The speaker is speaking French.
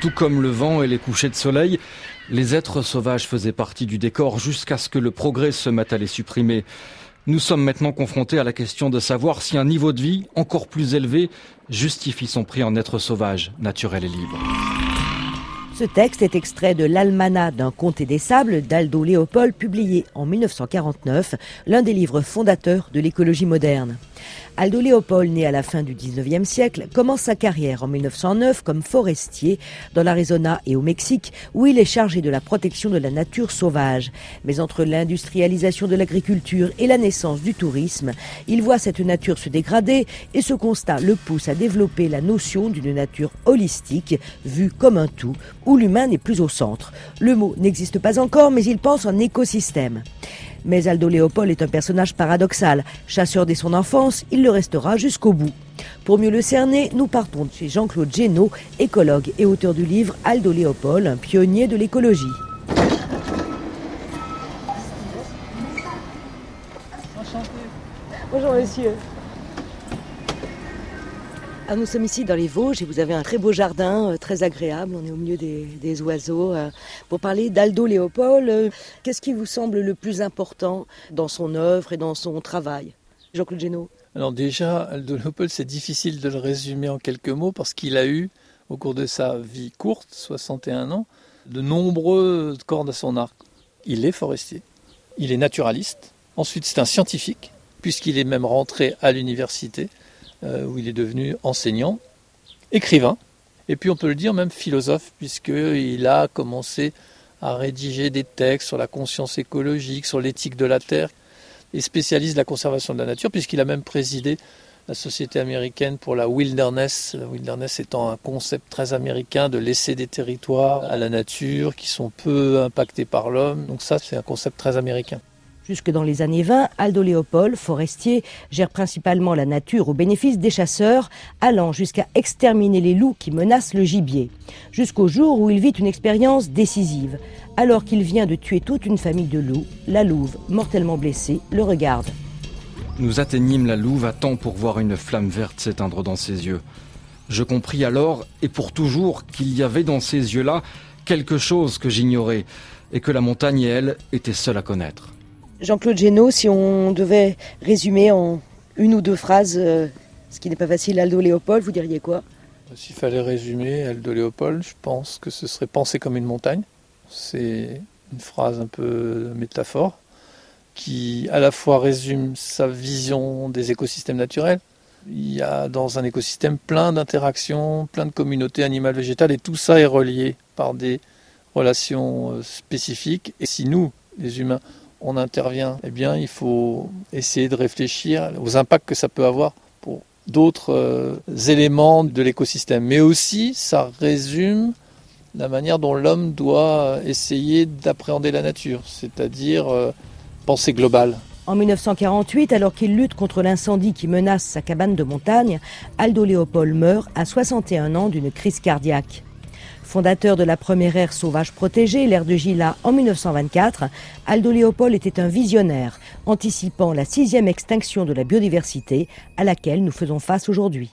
Tout comme le vent et les couchers de soleil, les êtres sauvages faisaient partie du décor jusqu'à ce que le progrès se mette à les supprimer. Nous sommes maintenant confrontés à la question de savoir si un niveau de vie encore plus élevé justifie son prix en être sauvage, naturel et libre. Ce texte est extrait de l'Almanach d'un comté des sables d'Aldo Léopold, publié en 1949, l'un des livres fondateurs de l'écologie moderne. Aldo Léopold, né à la fin du 19e siècle, commence sa carrière en 1909 comme forestier dans l'Arizona et au Mexique, où il est chargé de la protection de la nature sauvage. Mais entre l'industrialisation de l'agriculture et la naissance du tourisme, il voit cette nature se dégrader et ce constat le pousse à développer la notion d'une nature holistique, vue comme un tout, où l'humain n'est plus au centre. Le mot n'existe pas encore, mais il pense en écosystème. Mais Aldo Léopold est un personnage paradoxal. Chasseur dès son enfance, il le restera jusqu'au bout. Pour mieux le cerner, nous partons de chez Jean-Claude Génaud, écologue et auteur du livre Aldo Léopold, un pionnier de l'écologie. Bonjour monsieur. Ah, nous sommes ici dans les Vosges et vous avez un très beau jardin, euh, très agréable. On est au milieu des, oiseaux. Euh, pour parler d'Aldo Léopold, euh, qu'est-ce qui vous semble le plus important dans son œuvre et dans son travail? Jean-Claude Génaud Alors déjà, Aldo Léopold, c'est difficile de le résumer en quelques mots parce qu'il a eu, au cours de sa vie courte, 61 ans, de nombreux cordes à son arc. Il est forestier, il est naturaliste, ensuite c'est un scientifique, puisqu'il est même rentré à l'université où il est devenu enseignant, écrivain, et puis on peut le dire même philosophe, puisqu'il a commencé à rédiger des textes sur la conscience écologique, sur l'éthique de la Terre, et spécialiste de la conservation de la nature, puisqu'il a même présidé la Société américaine pour la wilderness, la wilderness étant un concept très américain de laisser des territoires à la nature qui sont peu impactés par l'homme. Donc ça, c'est un concept très américain. Jusque dans les années 20, Aldo Léopold, forestier, gère principalement la nature au bénéfice des chasseurs, allant jusqu'à exterminer les loups qui menacent le gibier. Jusqu'au jour où il vit une expérience décisive. Alors qu'il vient de tuer toute une famille de loups, la louve, mortellement blessée, le regarde. Nous atteignîmes la louve à temps pour voir une flamme verte s'éteindre dans ses yeux. Je compris alors, et pour toujours, qu'il y avait dans ces yeux-là quelque chose que j'ignorais, et que la montagne et elle étaient seules à connaître. Jean-Claude Génaud, si on devait résumer en une ou deux phrases, euh, ce qui n'est pas facile, Aldo Léopold, vous diriez quoi? S'il fallait résumer Aldo Léopold, je pense que ce serait penser comme une montagne. C'est une phrase un peu métaphore qui à la fois résume sa vision des écosystèmes naturels. Il y a dans un écosystème plein d'interactions, plein de communautés animales, végétales, et tout ça est relié par des relations euh, spécifiques. Et si nous, les humains, on intervient, eh bien, il faut essayer de réfléchir aux impacts que ça peut avoir pour d'autres euh, éléments de l'écosystème. Mais aussi, ça résume la manière dont l'homme doit essayer d'appréhender la nature, c'est-à-dire euh, penser global. En 1948, alors qu'il lutte contre l'incendie qui menace sa cabane de montagne, Aldo Léopold meurt à 61 ans d'une crise cardiaque. Fondateur de la première aire sauvage protégée, l'aire de Gila, en 1924, Aldo Léopold était un visionnaire, anticipant la sixième extinction de la biodiversité à laquelle nous faisons face aujourd'hui.